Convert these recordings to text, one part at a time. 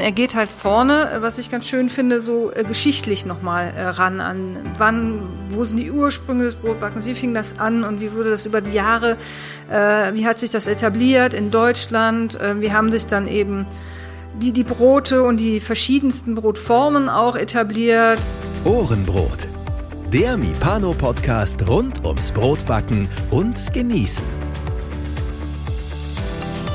Er geht halt vorne, was ich ganz schön finde, so äh, geschichtlich nochmal äh, ran an. Wann, wo sind die Ursprünge des Brotbackens? Wie fing das an und wie wurde das über die Jahre, äh, wie hat sich das etabliert in Deutschland? Äh, wie haben sich dann eben die, die Brote und die verschiedensten Brotformen auch etabliert? Ohrenbrot. Der Mipano-Podcast rund ums Brotbacken und Genießen.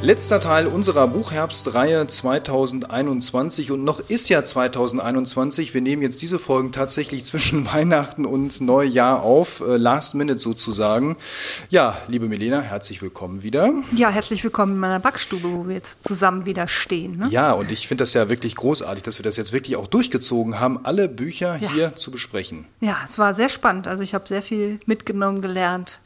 Letzter Teil unserer Buchherbstreihe 2021 und noch ist ja 2021. Wir nehmen jetzt diese Folgen tatsächlich zwischen Weihnachten und Neujahr auf, äh, last minute sozusagen. Ja, liebe Milena, herzlich willkommen wieder. Ja, herzlich willkommen in meiner Backstube, wo wir jetzt zusammen wieder stehen. Ne? Ja, und ich finde das ja wirklich großartig, dass wir das jetzt wirklich auch durchgezogen haben, alle Bücher Ja. hier zu besprechen. Ja, es war sehr spannend. Also ich habe sehr viel mitgenommen, gelernt.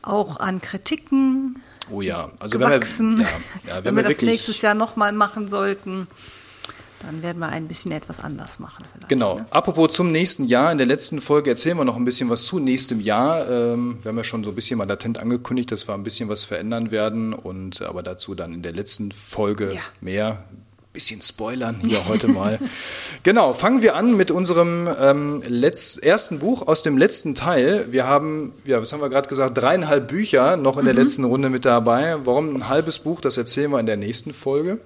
Auch an Kritiken, Oh ja, also gewachsen. wenn wir, ja, ja, wenn wir das wirklich, nächstes Jahr nochmal machen sollten, dann werden wir ein bisschen etwas anders machen. Vielleicht, Genau. Ne? Apropos zum nächsten Jahr. In der letzten Folge erzählen wir noch ein bisschen was zu nächstem Jahr. Ähm, wir haben ja schon so ein bisschen mal latent angekündigt, dass wir ein bisschen was verändern werden. Und aber dazu dann in der letzten Folge Ja. mehr. Bisschen spoilern hier heute mal. Genau, fangen wir an mit unserem ähm, letz ersten Buch aus dem letzten Teil. Wir haben, ja, was haben wir gerade gesagt, dreieinhalb Bücher noch in der letzten Runde mit dabei. Warum ein halbes Buch, das erzählen wir in der nächsten Folge.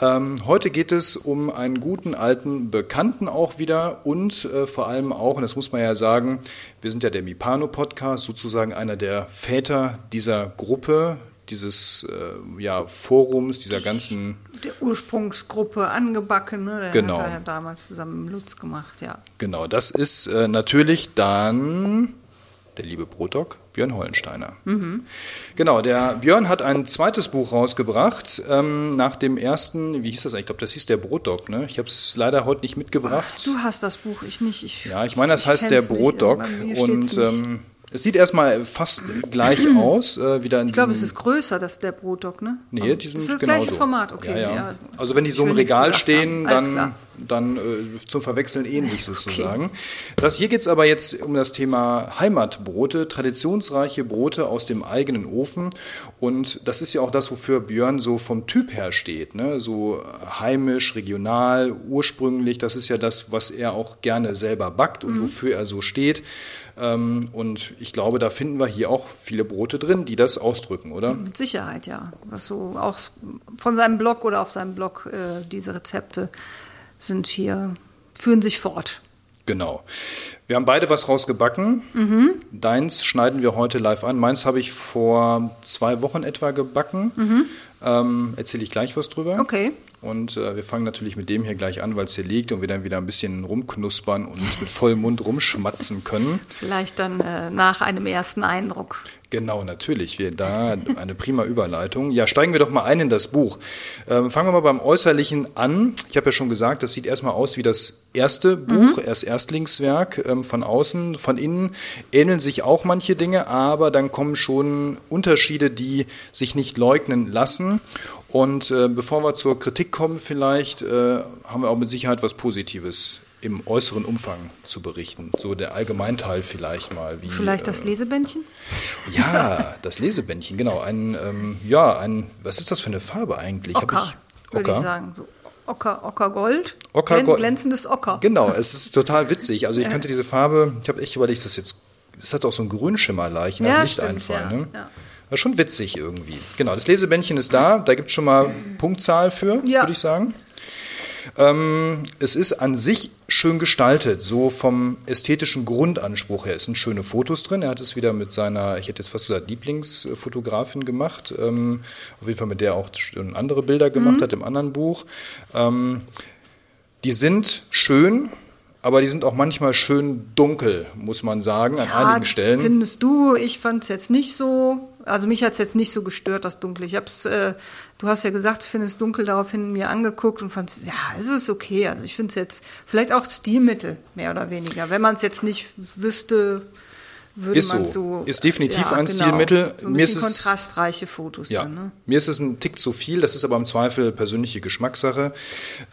Ähm, heute geht es um einen guten alten Bekannten auch wieder und äh, vor allem auch, und das muss man ja sagen, wir sind ja der Mipano-Podcast, sozusagen einer der Väter dieser Gruppe, dieses äh, ja, Forums, dieser ganzen, Der Ursprungsgruppe angebacken, ne? Der Genau. hat er ja damals zusammen mit Lutz gemacht, ja. genau, das ist äh, natürlich dann der liebe Brotdog, Björn Hollensteiner. Genau, der Björn hat ein zweites Buch rausgebracht, ähm, nach dem ersten, wie hieß das eigentlich? Ich glaube, das hieß der Brotdog, ne? Ich habe es leider heute nicht mitgebracht. Du hast das Buch, ich nicht. Ich, Ja, ich meine, das heißt der Brotdog. Und ähm, es sieht erstmal fast gleich aus. Äh, wieder in ich glaube, es ist größer, das der Brotdog, ne? Nee, die sind das ist das genauso. gleiche Format, okay. Ja, ja. ja. Also wenn die so im Regal stehen, dann. Dann äh, zum Verwechseln ähnlich sozusagen. Das hier geht es aber jetzt um das Thema Heimatbrote, traditionsreiche Brote aus dem eigenen Ofen. Und das ist ja auch das, wofür Björn so vom Typ her steht. Ne? So heimisch, regional, ursprünglich. Das ist ja das, was er auch gerne selber backt Mhm. und wofür er so steht. Ähm, und ich glaube, da finden wir hier auch viele Brote drin, die das ausdrücken, oder? Mit Sicherheit, ja. Was so auch von seinem Blog oder auf seinem Blog, äh, diese Rezepte sind hier, führen sich fort. Genau. Wir haben beide was rausgebacken. Mhm. Deins schneiden wir heute live an. Meins habe ich vor zwei Wochen etwa gebacken. Ähm, Erzähle ich gleich was drüber. Mhm. Okay. Und äh, wir fangen natürlich mit dem hier gleich an, weil es hier liegt und wir dann wieder ein bisschen rumknuspern und mit vollem Mund rumschmatzen können. Vielleicht dann äh, nach einem ersten Eindruck. Genau, natürlich. Wir, da eine prima Überleitung. Ja, steigen wir doch mal ein in das Buch. Ähm, fangen wir mal beim Äußerlichen an. Ich habe ja schon gesagt, das sieht erstmal aus wie das erste Buch, erst Erstlingswerk ähm, von außen. Von innen ähneln sich auch manche Dinge, aber dann kommen schon Unterschiede, die sich nicht leugnen lassen. Und äh, bevor wir zur Kritik kommen, vielleicht äh, haben wir auch mit Sicherheit was Positives im äußeren Umfang zu berichten. So der Allgemeinteil vielleicht mal. Wie, Vielleicht äh, das Lesebändchen? ja, das Lesebändchen, genau. Ein, ähm, ja, ein, was ist das für eine Farbe eigentlich? Ocker, ich, würde ich sagen. So Ocker, Ockergold. Ockergold. Glän- Glänzendes Ocker. Genau, es ist total witzig. Also ich könnte diese Farbe, ich habe echt überlegt, ist das jetzt, das hat auch so einen Grünschimmer leicht, ne? Ja, Lichteinfall. stimmt, ne? ja, ja. Das ist schon witzig irgendwie. Genau, das Lesebändchen ist da, da gibt es schon mal Punktzahl für, Ja. würde ich sagen. Ähm, es ist an sich schön gestaltet, so vom ästhetischen Grundanspruch her. Es sind schöne Fotos drin. Er hat es wieder mit seiner, ich hätte jetzt fast gesagt, Lieblingsfotografin gemacht. Ähm, auf jeden Fall mit der auch andere Bilder gemacht Mhm. hat im anderen Buch. Ähm, die sind schön, aber die sind auch manchmal schön dunkel, muss man sagen, an einigen Stellen. Findest du, ich fand es jetzt nicht so, also mich hat es jetzt nicht so gestört, das Dunkel. Ich hab's, äh, du hast ja gesagt, du findest dunkel daraufhin mir angeguckt und fand ja, es ist okay. Also ich finde es jetzt vielleicht auch Stilmittel, mehr oder weniger. Wenn man es jetzt nicht wüsste, würde ist man so. so. Ist definitiv ein Stilmittel. So ein Mir ist es- kontrastreiche Fotos Ja, dann, ne? mir ist es ein Tick zu viel, das ist aber im Zweifel persönliche Geschmackssache.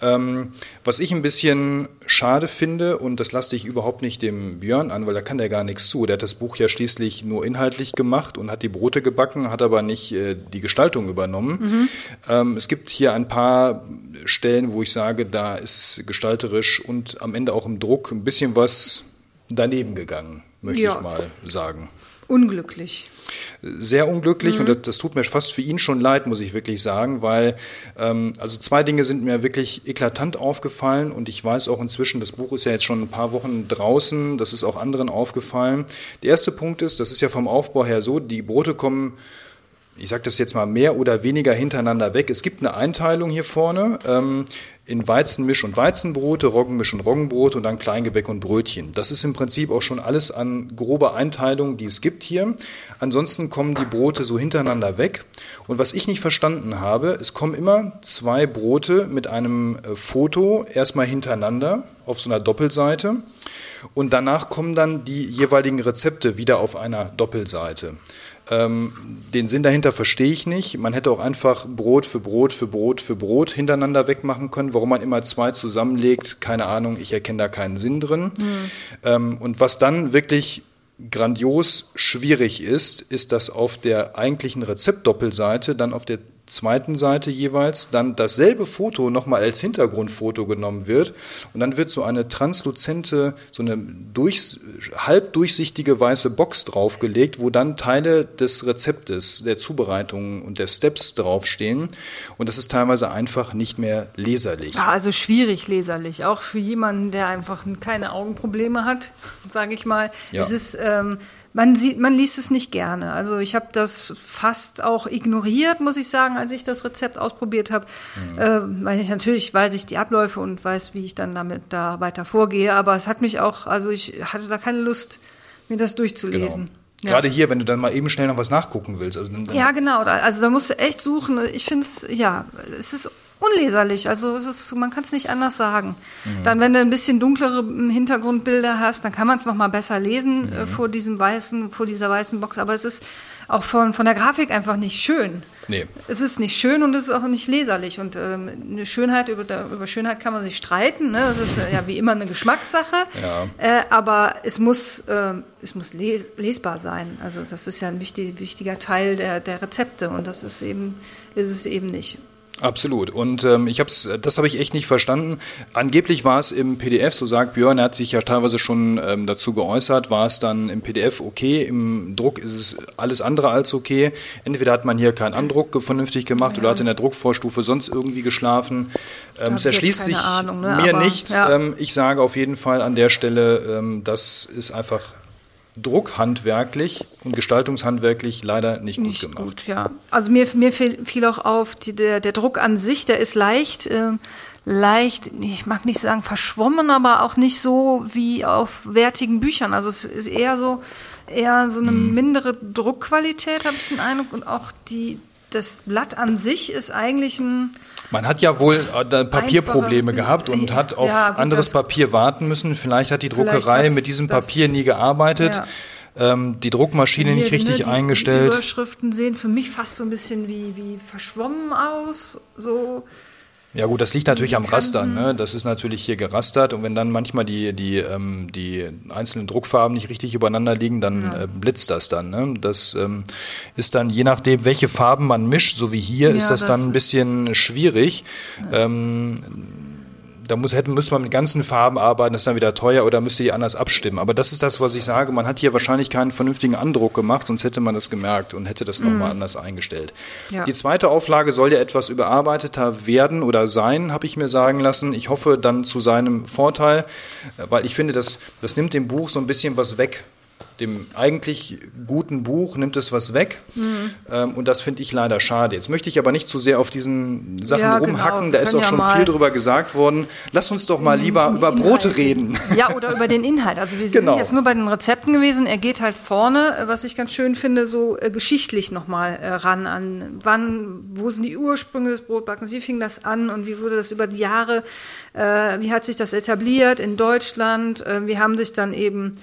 Ähm, was ich ein bisschen schade finde, und das lasse ich überhaupt nicht dem Björn an, weil da kann der gar nichts zu. Der hat das Buch ja schließlich nur inhaltlich gemacht und hat die Brote gebacken, hat aber nicht äh, die Gestaltung übernommen. Ähm, es gibt hier ein paar Stellen, wo ich sage, da ist gestalterisch und am Ende auch im Druck ein bisschen was daneben gegangen, möchte Ja. ich mal sagen Unglücklich. sehr unglücklich Mhm. und das, das tut mir fast für ihn schon leid, muss ich wirklich sagen, weil ähm, also zwei Dinge sind mir wirklich eklatant aufgefallen und ich weiß auch inzwischen, das Buch ist ja jetzt schon ein paar Wochen draußen, das ist auch anderen aufgefallen. Der erste Punkt ist, das ist ja vom Aufbau her so, die Brote kommen ich sage das jetzt mal mehr oder weniger hintereinander weg. Es gibt eine Einteilung hier vorne ähm, in Weizenmisch und Weizenbrote, Roggenmisch und Roggenbrot und dann Kleingebäck und Brötchen. Das ist im Prinzip auch schon alles an grober Einteilung, die es gibt hier. Ansonsten kommen die Brote so hintereinander weg. Und was ich nicht verstanden habe, es kommen immer zwei Brote mit einem äh, Foto erstmal hintereinander auf so einer Doppelseite. Und danach kommen dann die jeweiligen Rezepte wieder auf einer Doppelseite. Ähm, den Sinn dahinter verstehe ich nicht. Man hätte auch einfach Brot für Brot für Brot für Brot hintereinander wegmachen können. Warum man immer zwei zusammenlegt, keine Ahnung, ich erkenne da keinen Sinn drin. Ähm, und was dann wirklich grandios schwierig ist, ist, dass auf der eigentlichen Rezeptdoppelseite dann auf der zweiten Seite jeweils dann dasselbe Foto nochmal als Hintergrundfoto genommen wird und dann wird so eine transluzente, so eine durchs, halb durchsichtige weiße Box draufgelegt, wo dann Teile des Rezeptes, der Zubereitung und der Steps draufstehen und das ist teilweise einfach nicht mehr leserlich. Ja, also schwierig leserlich, auch für jemanden, der einfach keine Augenprobleme hat, sage ich mal. Ja. Es ist, ähm, man sieht, man liest es nicht gerne. Also ich habe das fast auch ignoriert, muss ich sagen, als ich das Rezept ausprobiert habe, äh, weil ich natürlich weiß ich die Abläufe und weiß, wie ich dann damit da weiter vorgehe. Aber es hat mich auch, also ich hatte da keine Lust, mir das durchzulesen. Genau. Ja. Gerade hier, wenn du dann mal eben schnell noch was nachgucken willst. Also Ja, genau. Also da musst du echt suchen. Ich finde es, ja, es ist unleserlich. Also es ist, man kann es nicht anders sagen. Dann, wenn du ein bisschen dunklere Hintergrundbilder hast, dann kann man es noch mal besser lesen äh, vor diesem weißen, vor dieser weißen Box. Aber es ist auch von, von der Grafik einfach nicht schön. Nee. Es ist nicht schön und es ist auch nicht leserlich. Und ähm, eine Schönheit, über, über Schönheit kann man sich streiten. Ne? Das ist äh, ja wie immer eine Geschmackssache. Ja. Äh, aber es muss, ähm, es muss les lesbar sein. Also das ist ja ein wichtig, wichtiger Teil der, der Rezepte und das ist eben, ist es eben nicht. Absolut. Und ähm, ich hab's, das habe ich echt nicht verstanden. Angeblich war es im PDF, so sagt Björn, er hat sich ja teilweise schon ähm, dazu geäußert, war es dann im PDF okay, im Druck ist es alles andere als okay. Entweder hat man hier keinen Andruck vernünftig gemacht oder hat in der Druckvorstufe sonst irgendwie geschlafen. Ähm, es erschließt sich Ahnung, ne, mir aber, nicht. ja. Ähm, ich sage auf jeden Fall an der Stelle, ähm, das ist einfach druckhandwerklich und gestaltungshandwerklich leider nicht, Nicht gut gemacht. gut, ja. Also mir, mir fiel, fiel auch auf, die, der, der Druck an sich, der ist leicht, ähm, leicht, ich mag nicht sagen verschwommen, aber auch nicht so wie auf wertigen Büchern. Also es ist eher so, eher so eine Mhm. mindere Druckqualität, habe ich den Eindruck. Und auch die, das Blatt an sich ist eigentlich ein, Man hat ja wohl äh, Papierprobleme gehabt und hat auf Ja, gut, anderes Papier warten müssen. Vielleicht hat die Druckerei mit diesem Papier nie gearbeitet, Ja. ähm, die Druckmaschine nicht richtig ne, die, Die eingestellt. Überschriften sehen für mich fast so ein bisschen wie, wie verschwommen aus, so. Ja gut, das liegt natürlich am Die Raster. Kanten. Ne? Das ist natürlich hier gerastert und wenn dann manchmal die, die, ähm, die einzelnen Druckfarben nicht richtig übereinander liegen, dann äh, blitzt das dann. Ne? Das ähm, ist dann je nachdem, welche Farben man mischt, so wie hier, Ja, ist das, das dann ein bisschen schwierig. Ähm, da muss, hätte, müsste man mit ganzen Farben arbeiten, das ist dann wieder teuer oder müsste die anders abstimmen. Aber das ist das, was ich sage. Man hat hier wahrscheinlich keinen vernünftigen Andruck gemacht, sonst hätte man das gemerkt und hätte das nochmal anders eingestellt. Ja. Die zweite Auflage soll ja etwas überarbeiteter werden oder sein, habe ich mir sagen lassen. Ich hoffe dann zu seinem Vorteil, weil ich finde, das, das nimmt dem Buch so ein bisschen was weg. Dem eigentlich guten Buch nimmt es was weg. Mhm. Ähm, und das finde ich leider schade. Jetzt möchte ich aber nicht zu sehr auf diesen Sachen Ja, genau. rumhacken. Wir Da ist auch ja schon viel drüber gesagt worden. Lass uns doch mal lieber die über Brote Inhalte. reden. Ja, oder über den Inhalt. Also wir sind Genau. jetzt nur bei den Rezepten gewesen. Er geht halt vorne, was ich ganz schön finde, so äh, geschichtlich nochmal äh, ran an. Wann, wo sind die Ursprünge des Brotbackens? Wie fing das an und wie wurde das über die Jahre, äh, wie hat sich das etabliert in Deutschland? Äh, wie haben sich dann eben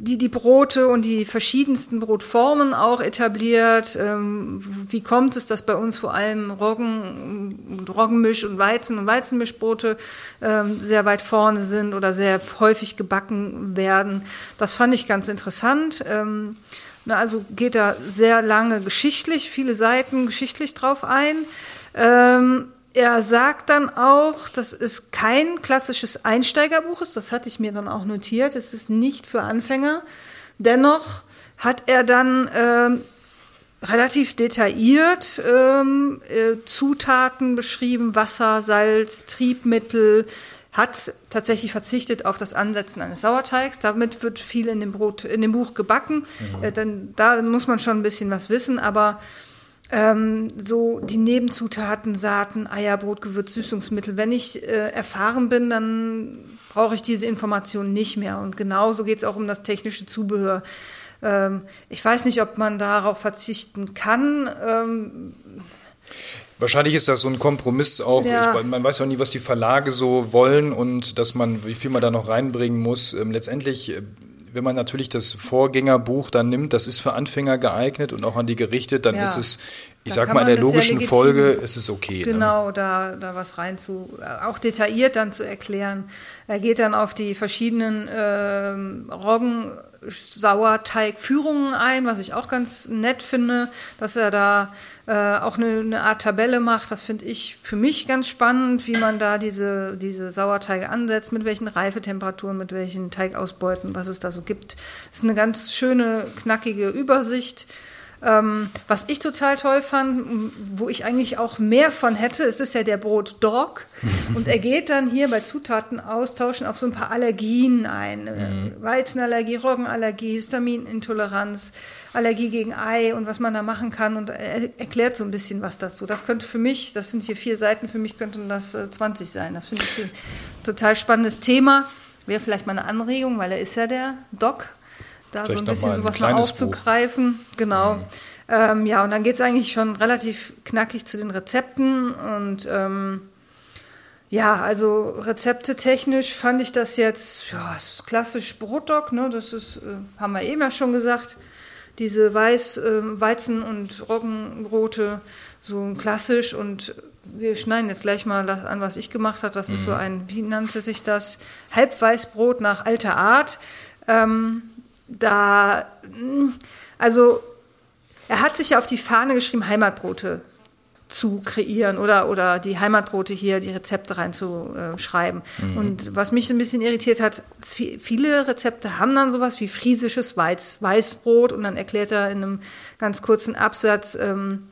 die, die Brote und die verschiedensten Brotformen auch etabliert. Ähm, wie kommt es, dass bei uns vor allem Roggen, Roggenmisch und Weizen und Weizenmischbrote ähm, sehr weit vorne sind oder sehr häufig gebacken werden? Das fand ich ganz interessant. Ähm, na, also geht da sehr lange geschichtlich, viele Seiten geschichtlich drauf ein. Er sagt dann auch, dass es kein klassisches Einsteigerbuch ist, das hatte ich mir dann auch notiert, es ist nicht für Anfänger. Dennoch hat er dann ähm, relativ detailliert ähm, äh, Zutaten beschrieben, Wasser, Salz, Triebmittel, hat tatsächlich verzichtet auf das Ansetzen eines Sauerteigs. Damit wird viel in dem Brot, in dem Buch gebacken. Mhm. Äh, denn da muss man schon ein bisschen was wissen, aber ähm, so die Nebenzutaten, Saaten, Eier, Brot, Gewürz, Süßungsmittel. Wenn ich äh, erfahren bin, dann brauche ich diese Informationen nicht mehr. Und genauso geht es auch um das technische Zubehör. Ähm, ich weiß nicht, ob man darauf verzichten kann. Ähm, Wahrscheinlich ist das so ein Kompromiss auch. Ja. Ich, man weiß auch nie, was die Verlage so wollen und dass man, wie viel man da noch reinbringen muss. Ähm, letztendlich äh, wenn man natürlich das Vorgängerbuch dann nimmt, das ist für Anfänger geeignet und auch an die gerichtet, dann ja. ist es, ich da sag mal, in der logischen Folge ist es okay. Ne? Genau, ne? da, da was rein zu, auch detailliert dann zu erklären. Er geht dann auf die verschiedenen äh, Roggen Sauerteigführungen ein, was ich auch ganz nett finde, dass er da äh, auch eine, eine, Art Tabelle macht. Das finde ich für mich ganz spannend, wie man da diese, diese Sauerteige ansetzt, mit welchen Reifetemperaturen, mit welchen Teigausbeuten, was es da so gibt. Das ist eine ganz schöne, knackige Übersicht. Ähm, was ich total toll fand, wo ich eigentlich auch mehr von hätte, ist es ja der Brot Dog. Und er geht dann hier bei Zutaten austauschen auf so ein paar Allergien ein. Mhm. Weizenallergie, Roggenallergie, Histaminintoleranz, Allergie gegen Ei und was man da machen kann. Und er erklärt so ein bisschen was dazu. Das könnte für mich, das sind hier vier Seiten, für mich könnten das 20 äh, sein. Das finde ich ein total spannendes Thema. Wäre vielleicht mal eine Anregung, weil er ist ja der Doc da Vielleicht so ein bisschen sowas mal aufzugreifen. Buch. Genau. Mhm. Ähm, ja, und dann geht es eigentlich schon relativ knackig zu den Rezepten und ähm, ja, also Rezepte technisch fand ich das jetzt, ja, ist klassisch Brotdog, ne? Das ist, äh, haben wir eben ja schon gesagt. Diese Weiß, äh, Weizen- und Roggenbrote, so klassisch und wir schneiden jetzt gleich mal das an, was ich gemacht habe. Das mhm. ist so mhm. ein, wie nannte sich das? Halbweißbrot nach alter Art. Ähm, da, also er hat sich ja auf die Fahne geschrieben, Heimatbrote zu kreieren oder, oder die Heimatbrote hier, die Rezepte reinzuschreiben. Mhm. Und was mich ein bisschen irritiert hat, viele Rezepte haben dann sowas wie friesisches Weiß, Weißbrot und dann erklärt er in einem ganz kurzen Absatz, ähm,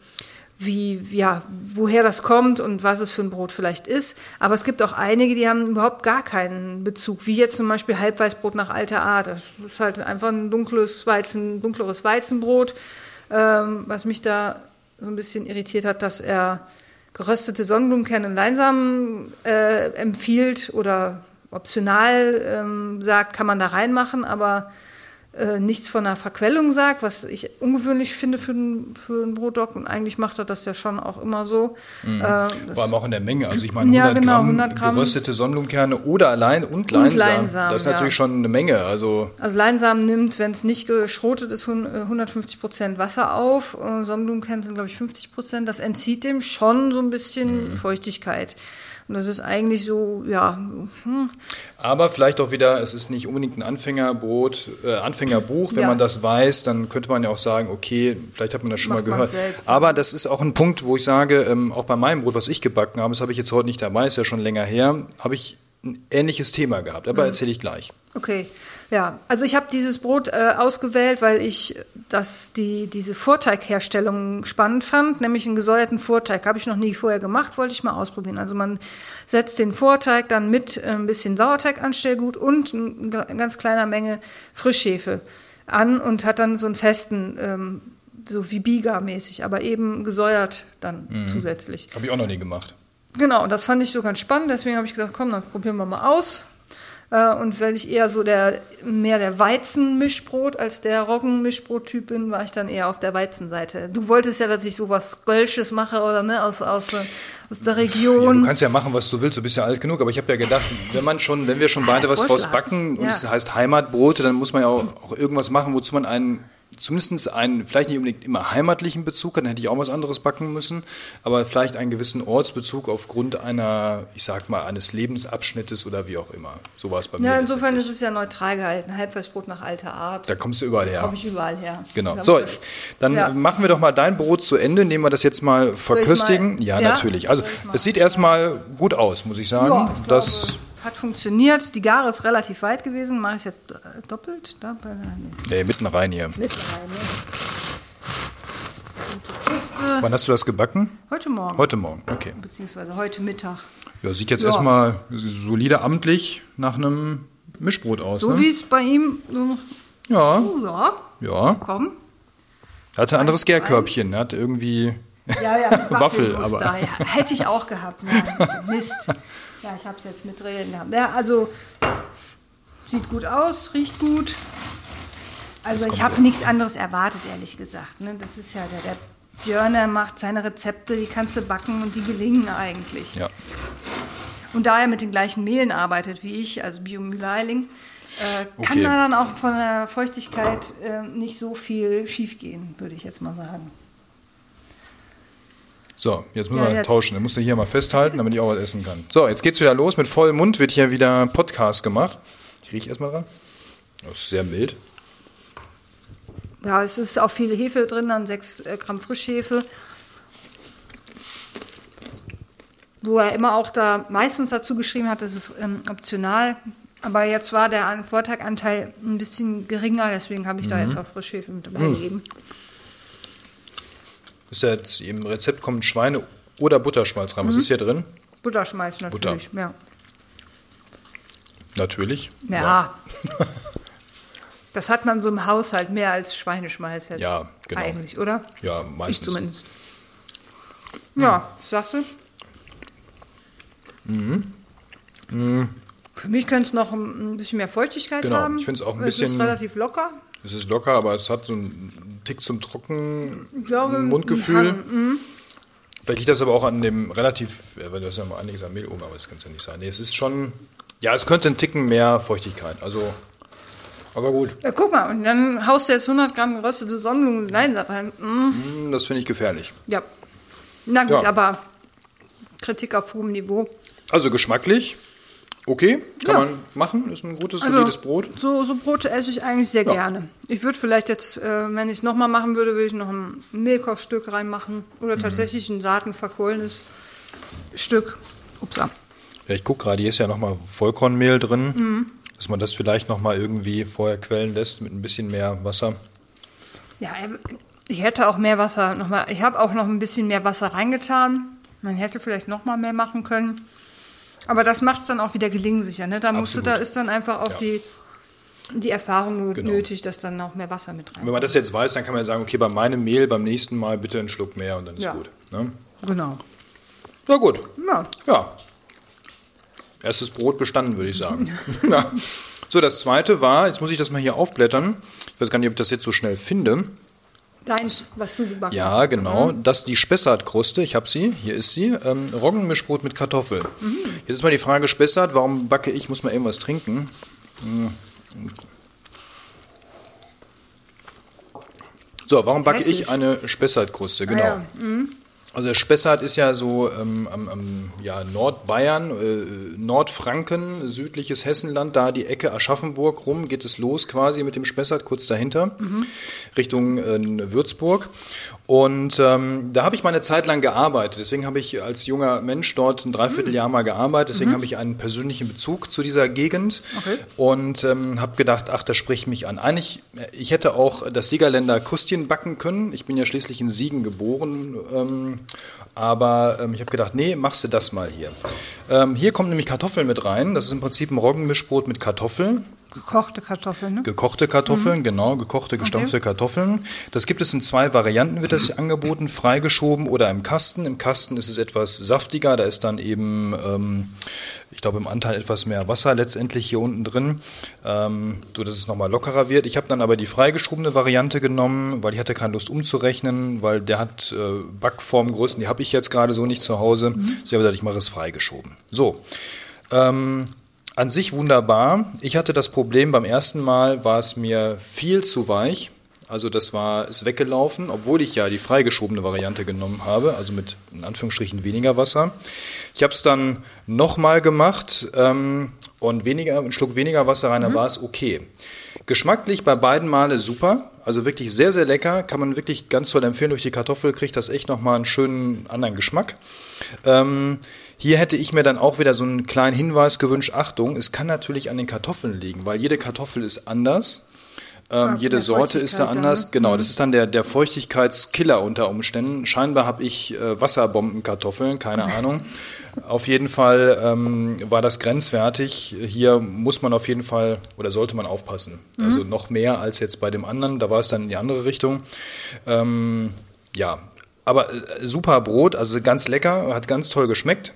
wie, ja, woher das kommt und was es für ein Brot vielleicht ist. Aber es gibt auch einige, die haben überhaupt gar keinen Bezug, wie jetzt zum Beispiel Halbweißbrot nach alter Art. Das ist halt einfach ein dunkles Weizen, dunkleres Weizenbrot, ähm, was mich da so ein bisschen irritiert hat, dass er geröstete Sonnenblumenkerne und Leinsamen äh, empfiehlt oder optional ähm, sagt, kann man da reinmachen, aber äh, nichts von einer Verquellung sagt, was ich ungewöhnlich finde für, ein, für einen Brotdog. Und eigentlich macht er das ja schon auch immer so. Mhm. Äh, Vor allem auch in der Menge. Also ich meine, 100, ja, genau, Gramm 100 Gramm geröstete Sonnenblumenkerne oder allein und Leinsamen. Und Leinsamen das ist natürlich ja. schon eine Menge. Also, also Leinsamen nimmt, wenn es nicht geschrotet ist, 150 Prozent Wasser auf. Sonnenblumenkerne sind, glaube ich, 50 Prozent. Das entzieht dem schon so ein bisschen mhm. Feuchtigkeit. Und das ist eigentlich so, ja. Hm. Aber vielleicht auch wieder, es ist nicht unbedingt ein Anfängerbrot, äh, Anfängerbuch. Wenn ja. man das weiß, dann könnte man ja auch sagen, okay, vielleicht hat man das schon Macht mal gehört. Selbst, Aber das ist auch ein Punkt, wo ich sage, ähm, auch bei meinem Brot, was ich gebacken habe, das habe ich jetzt heute nicht dabei, ist ja schon länger her, habe ich ein ähnliches Thema gehabt. Aber mhm. erzähle ich gleich. Okay. Ja, also ich habe dieses Brot äh, ausgewählt, weil ich das, die, diese Vorteigherstellung spannend fand, nämlich einen gesäuerten Vorteig. Habe ich noch nie vorher gemacht, wollte ich mal ausprobieren. Also man setzt den Vorteig dann mit äh, ein bisschen Sauerteiganstellgut und eine ganz kleiner Menge Frischhefe an und hat dann so einen festen, ähm, so wie Biga-mäßig, aber eben gesäuert dann mhm. zusätzlich. Habe ich auch noch nie gemacht. Genau, und das fand ich so ganz spannend, deswegen habe ich gesagt, komm, dann probieren wir mal aus. Äh, und weil ich eher so der mehr der Weizenmischbrot als der Roggenmischbrot-Typ bin, war ich dann eher auf der Weizenseite. Du wolltest ja, dass ich sowas Gölsches mache oder ne, aus, aus, aus der Region. Ja, du kannst ja machen, was du willst, du bist ja alt genug, aber ich habe ja gedacht, wenn man schon, wenn wir schon beide was draus backen und Ja. es heißt Heimatbrote, dann muss man ja auch, auch irgendwas machen, wozu man einen zumindest einen, vielleicht nicht unbedingt immer heimatlichen Bezug, dann hätte ich auch was anderes backen müssen, aber vielleicht einen gewissen Ortsbezug aufgrund einer, ich sag mal, eines Lebensabschnittes oder wie auch immer. So war es bei mir. Ja, insofern ist es ja neutral gehalten. Halbweißbrot nach alter Art. Da kommst du überall her. Komme ich überall her. Genau. Ja, So, dann Ja. machen wir doch mal dein Brot zu Ende, indem wir das jetzt mal verköstigen. mal- ja, ja? natürlich. Also es sieht erstmal gut aus, muss ich sagen. Ja, ich das, hat funktioniert. Die Gare ist relativ weit gewesen. Mache ich jetzt äh, doppelt? Da bei, nee, nee, mitten rein hier. mit rein. Ne? Kiste. Wann hast du das gebacken? Heute Morgen. Heute Morgen, okay. Beziehungsweise heute Mittag. Ja, sieht jetzt Ja. erstmal solide amtlich nach einem Mischbrot aus. So ne? wie es bei ihm so, Ja, oh, ja, ja. komm. Er hatte ein anderes Gärkörbchen. Er hat irgendwie. Ja, ja, Waffel, aber- Ja, hätte ich auch gehabt. Nein, Mist. Ja, ich habe es jetzt mit Regeln gehabt. Ja, also sieht gut aus, riecht gut. Also ich habe nichts anderes erwartet, ehrlich gesagt. Ne? Das ist ja der, der Björn, der macht seine Rezepte, die kannst du backen und die gelingen eigentlich. Ja. Und da er mit den gleichen Mehlen arbeitet wie ich, also Biomühleiling, äh, kann Okay. da dann auch von der Feuchtigkeit äh, nicht so viel schiefgehen, würde ich jetzt mal sagen. So, jetzt müssen Ja, wir jetzt. tauschen. Dann musst du hier mal festhalten, damit ich auch was essen kann. So, jetzt geht's wieder los. Mit vollem Mund wird hier wieder Podcast gemacht. Ich rieche erstmal dran. Das ist sehr mild. Ja, es ist auch viel Hefe drin, dann 6 äh, Gramm Frischhefe. Wo er immer auch da meistens dazu geschrieben hat, das ist ähm, optional. Aber jetzt war der An- Vortaganteil ein bisschen geringer, deswegen habe ich Mhm. da jetzt auch Frischhefe mit dabei gegeben. Ist ja jetzt im Rezept kommt Schweine- oder Butterschmalz rein. Was ist hier drin? Butterschmalz natürlich. Ja. Natürlich. Ja. das hat man so im Haushalt mehr als Schweineschmalz jetzt. Ja, genau. Eigentlich, oder? Ja, Ich meistens. zumindest. Ja, was sagst du? Mhm. Für mich könnte es noch ein ein bisschen mehr Feuchtigkeit Genau, haben. ich finde es auch ein Es ist bisschen- relativ locker. Es ist locker, aber es hat so einen Tick zum trocken glaube, Mundgefühl. ein Hang, Vielleicht liegt das aber auch an dem relativ, weil das ist ja mal einiges an Mehl oben, aber das kann es ja nicht sein. Nee, es ist schon, ja, es könnte einen Ticken mehr Feuchtigkeit. Also, aber gut, Ja, guck mal, und dann haust du jetzt 100 Gramm geröstete Sonnenblumen und Leinsaat rein. Mm, hm, das finde ich gefährlich. ja. Na gut, Ja. aber Kritik auf hohem Niveau. Also geschmacklich, okay, kann Ja. man machen, ist ein gutes, Also, solides Brot. So, so Brote esse ich eigentlich sehr Ja. gerne. Ich würde vielleicht jetzt, äh, wenn ich es nochmal machen würde, würde ich noch ein Mehlkochstück reinmachen. Mhm. Oder tatsächlich ein saatenverkohlenes Stück. Upsa. Ja, ich gucke gerade, hier ist ja nochmal Vollkornmehl drin, Mhm. dass man das vielleicht nochmal irgendwie vorher quellen lässt mit ein bisschen mehr Wasser. Ja, ich hätte auch mehr Wasser nochmal. Ich habe auch noch ein bisschen mehr Wasser reingetan. Man hätte vielleicht noch mal mehr machen können. Aber das macht es dann auch wieder gelingsicher. Ne? Da, musst du, da ist dann einfach auch Ja. die, die Erfahrung Genau. nötig, dass dann auch mehr Wasser mit rein. Wenn man das jetzt weiß, dann kann man ja sagen, okay, bei meinem Mehl beim nächsten Mal bitte einen Schluck mehr und dann ist Ja. gut. Ne? Genau. Ja, gut. Ja. Ja. Erstes Brot bestanden, würde ich sagen. ja. So, das zweite war, jetzt muss ich das mal hier aufblättern. Ich weiß gar nicht, ob ich das jetzt so schnell finde. Deins, was du gebacken hast. Ja, genau. Das ist die Spessartkruste. Ich habe sie. Hier ist sie. Ähm, Roggenmischbrot mit Kartoffeln. Jetzt ist mal die Frage Spessart. Warum backe ich? Muss mal irgendwas trinken. Hm. So, warum backe ich Hessisch. eine Spessartkruste? Genau. Ah, ja. Also Spessart ist ja so ähm, am, am ja, Nordbayern, äh, Nordfranken, südliches Hessenland, da die Ecke Aschaffenburg rum, geht es los quasi mit dem Spessart, kurz dahinter, Richtung äh, Würzburg. Und ähm, da habe ich mal eine Zeit lang gearbeitet. Deswegen habe ich als junger Mensch dort ein Dreivierteljahr mal gearbeitet. Deswegen habe ich einen persönlichen Bezug zu dieser Gegend Okay. und ähm, habe gedacht, ach, das spricht mich an. Eigentlich, äh, ich hätte auch das Siegerländer Kustien backen können. Ich bin ja schließlich in Siegen geboren. Ähm, aber ähm, ich habe gedacht, nee, machst du das mal hier. Ähm, hier kommen nämlich Kartoffeln mit rein. Das ist im Prinzip ein Roggenmischbrot mit Kartoffeln. Gekochte Kartoffeln, ne? Gekochte Kartoffeln, mhm. genau, gekochte, gestampfte okay. Kartoffeln. Das gibt es in zwei Varianten, wird das angeboten, freigeschoben oder im Kasten. Im Kasten ist es etwas saftiger, da ist dann eben, ähm, ich glaube, im Anteil etwas mehr Wasser letztendlich hier unten drin, ähm, so dass es nochmal lockerer wird. Ich habe dann aber die freigeschobene Variante genommen, weil ich hatte keine Lust umzurechnen, weil der hat äh, Backformgrößen, die habe ich jetzt gerade so nicht zu Hause. Mhm. So ich habe gesagt, ich mache es freigeschoben. So. Ähm, an sich wunderbar. Ich hatte das Problem, beim ersten Mal war es mir viel zu weich. Also das war ist weggelaufen, obwohl ich ja die freigeschobene Variante genommen habe, also mit in Anführungsstrichen weniger Wasser. Ich habe es dann nochmal gemacht ähm, und weniger, einen Schluck weniger Wasser rein, dann mhm. war es okay. Geschmacklich bei beiden Male super, also wirklich sehr, sehr lecker, kann man wirklich ganz toll empfehlen. Durch die Kartoffel kriegt das echt nochmal einen schönen anderen Geschmack. Ähm, hier hätte ich mir dann auch wieder so einen kleinen Hinweis gewünscht. Achtung, es kann natürlich an den Kartoffeln liegen, weil jede Kartoffel ist anders. Ähm, jede Sorte ist da anders. Dann, ne? Genau, das mhm. ist dann der, der Feuchtigkeitskiller unter Umständen. Scheinbar habe ich äh, Wasserbombenkartoffeln, keine Ahnung. Auf jeden Fall ähm, war das grenzwertig. Hier muss man auf jeden Fall oder sollte man aufpassen. Mhm. Also noch mehr als jetzt bei dem anderen. Da war es dann in die andere Richtung. Ähm, ja, aber äh, super Brot, also ganz lecker, hat ganz toll geschmeckt.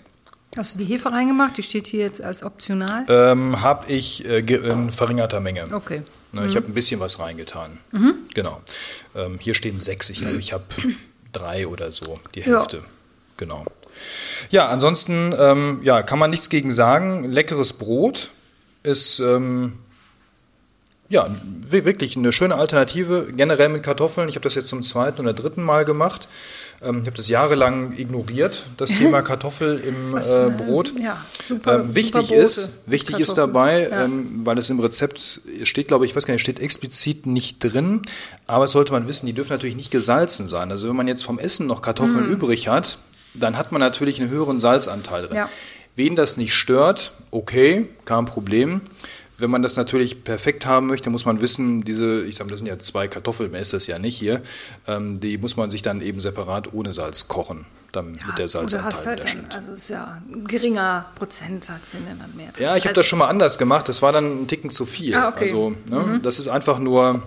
Hast du die Hefe reingemacht? Die steht hier jetzt als optional. Ähm, habe ich äh, in verringerter Menge. Okay. Ne, mhm. Ich habe ein bisschen was reingetan. Mhm. Genau. Ähm, hier stehen sechs. Ich ich habe drei oder so, die Hälfte. Ja. Genau. Ja, ansonsten ähm, ja, kann man nichts gegen sagen. Leckeres Brot ist ähm, ja, wirklich eine schöne Alternative, generell mit Kartoffeln. Ich habe das jetzt zum zweiten oder dritten Mal gemacht. Ähm, ich habe das jahrelang ignoriert, das Thema Kartoffel im Was, äh, Brot. Ja, super, ähm, wichtig super ist, wichtig ist dabei, ja. ähm, weil es im Rezept steht, glaube ich, ich weiß gar nicht, steht explizit nicht drin, aber es sollte man wissen, die dürfen natürlich nicht gesalzen sein. Also wenn man jetzt vom Essen noch Kartoffeln mm. übrig hat, dann hat man natürlich einen höheren Salzanteil drin. Ja. Wen das nicht stört, okay, kein Problem. Wenn man das natürlich perfekt haben möchte, muss man wissen, diese, ich sage, das sind ja zwei Kartoffeln, mehr ist das ja nicht hier, ähm, die muss man sich dann eben separat ohne Salz kochen, damit ja, der Salzanteil hast halt dann, Also es ist ja ein geringer Prozentsatz, den dann mehr. Ja, ich habe das schon mal anders gemacht, das war dann ein Ticken zu viel. Ah, okay. Also ne, mhm. das ist einfach nur,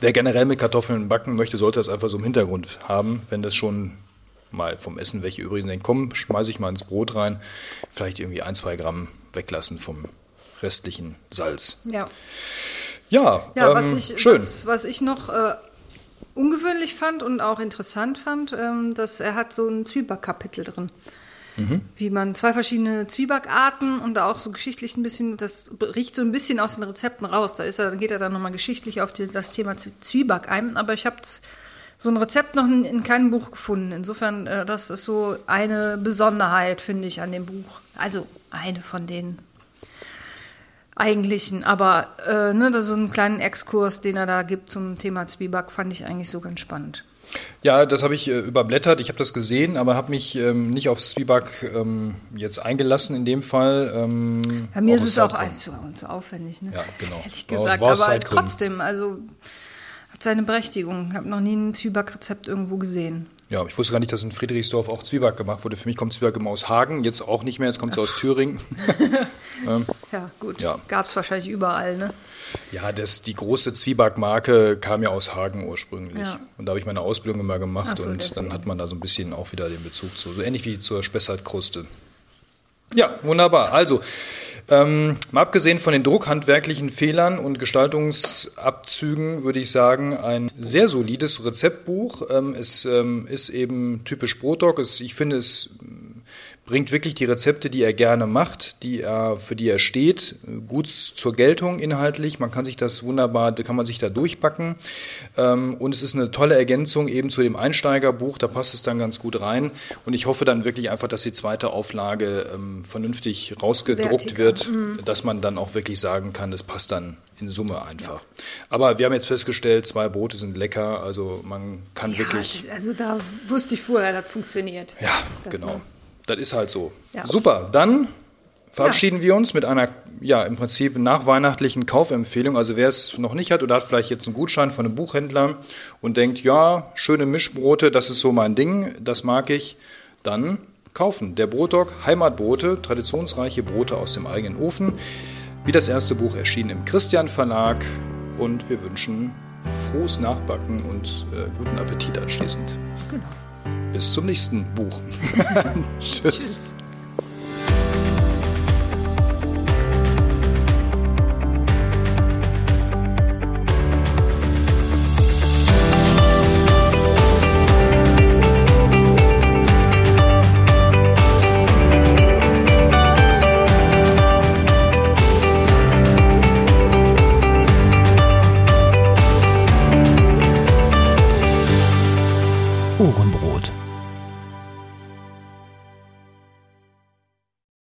wer generell mit Kartoffeln backen möchte, sollte das einfach so im Hintergrund haben, wenn das schon mal vom Essen welche übrigens denken, komm, schmeiße ich mal ins Brot rein, vielleicht irgendwie ein, zwei Gramm weglassen vom restlichen Salz. Ja. Ja, ja ähm, was ich, schön. Was, was ich noch äh, ungewöhnlich fand und auch interessant fand, ähm, dass er hat so ein Zwiebackkapitel drin. Mhm. Wie man zwei verschiedene Zwiebackarten und auch so geschichtlich ein bisschen, das riecht so ein bisschen aus den Rezepten raus. Da ist er, geht er dann nochmal geschichtlich auf die, das Thema Zwieback ein. Aber ich habe so ein Rezept noch in, in, keinem Buch gefunden. Insofern, äh, das ist so eine Besonderheit, finde ich, an dem Buch. Also eine von den eigentlichen. Aber äh, ne, so einen kleinen Exkurs, den er da gibt zum Thema Zwieback, fand ich eigentlich so ganz spannend. Ja, das habe ich äh, überblättert. Ich habe das gesehen, aber habe mich ähm, nicht aufs Zwieback ähm, jetzt eingelassen in dem Fall. Ähm, ja, mir ist es auch zu, zu aufwendig, ne? Ja, genau. Ehrlich gesagt, war, aber trotzdem, also hat seine Berechtigung. Ich habe noch nie ein Zwiebackrezept irgendwo gesehen. Ja, ich wusste gar nicht, dass in Friedrichsdorf auch Zwieback gemacht wurde. Für mich kommt Zwieback immer aus Hagen, jetzt auch nicht mehr, jetzt kommt sie aus Thüringen. ähm, ja, gut. Ja. Gab es wahrscheinlich überall, ne? Ja, das, die große Zwiebackmarke kam ja aus Hagen ursprünglich. Ja. Und da habe ich meine Ausbildung immer gemacht so, und deswegen. dann hat man da so ein bisschen auch wieder den Bezug zu. So ähnlich wie zur Spessartkruste. Ja, wunderbar. Also, ähm, mal abgesehen von den druckhandwerklichen Fehlern und Gestaltungsabzügen würde ich sagen, ein sehr solides Rezeptbuch. Ähm, es ähm, ist eben typisch Brotdog. ich finde es bringt wirklich die Rezepte, die er gerne macht, die er, für die er steht, gut zur Geltung inhaltlich. Man kann sich das wunderbar, kann man sich da durchpacken. Ähm, und es ist eine tolle Ergänzung eben zu dem Einsteigerbuch, da passt es dann ganz gut rein. Und ich hoffe dann wirklich einfach, dass die zweite Auflage ähm, vernünftig rausgedruckt Vertiker. wird, mhm. dass man dann auch wirklich sagen kann, es passt dann in Summe einfach. Ja. Aber wir haben jetzt festgestellt, zwei Brote sind lecker, also man kann ja, wirklich. Also da wusste ich vorher, das funktioniert. Ja, genau. Das ist halt so. Ja. Super, dann verabschieden ja. wir uns mit einer, ja, im Prinzip nachweihnachtlichen Kaufempfehlung. Also wer es noch nicht hat oder hat vielleicht jetzt einen Gutschein von einem Buchhändler und denkt, ja, schöne Mischbrote, das ist so mein Ding, das mag ich, dann kaufen. Der Brotdog Heimatbrote, traditionsreiche Brote aus dem eigenen Ofen. Wie das erste Buch erschien im Christian Verlag und wir wünschen frohes Nachbacken und äh, guten Appetit anschließend. Genau. Bis zum nächsten Buch. Tschüss. Tschüss.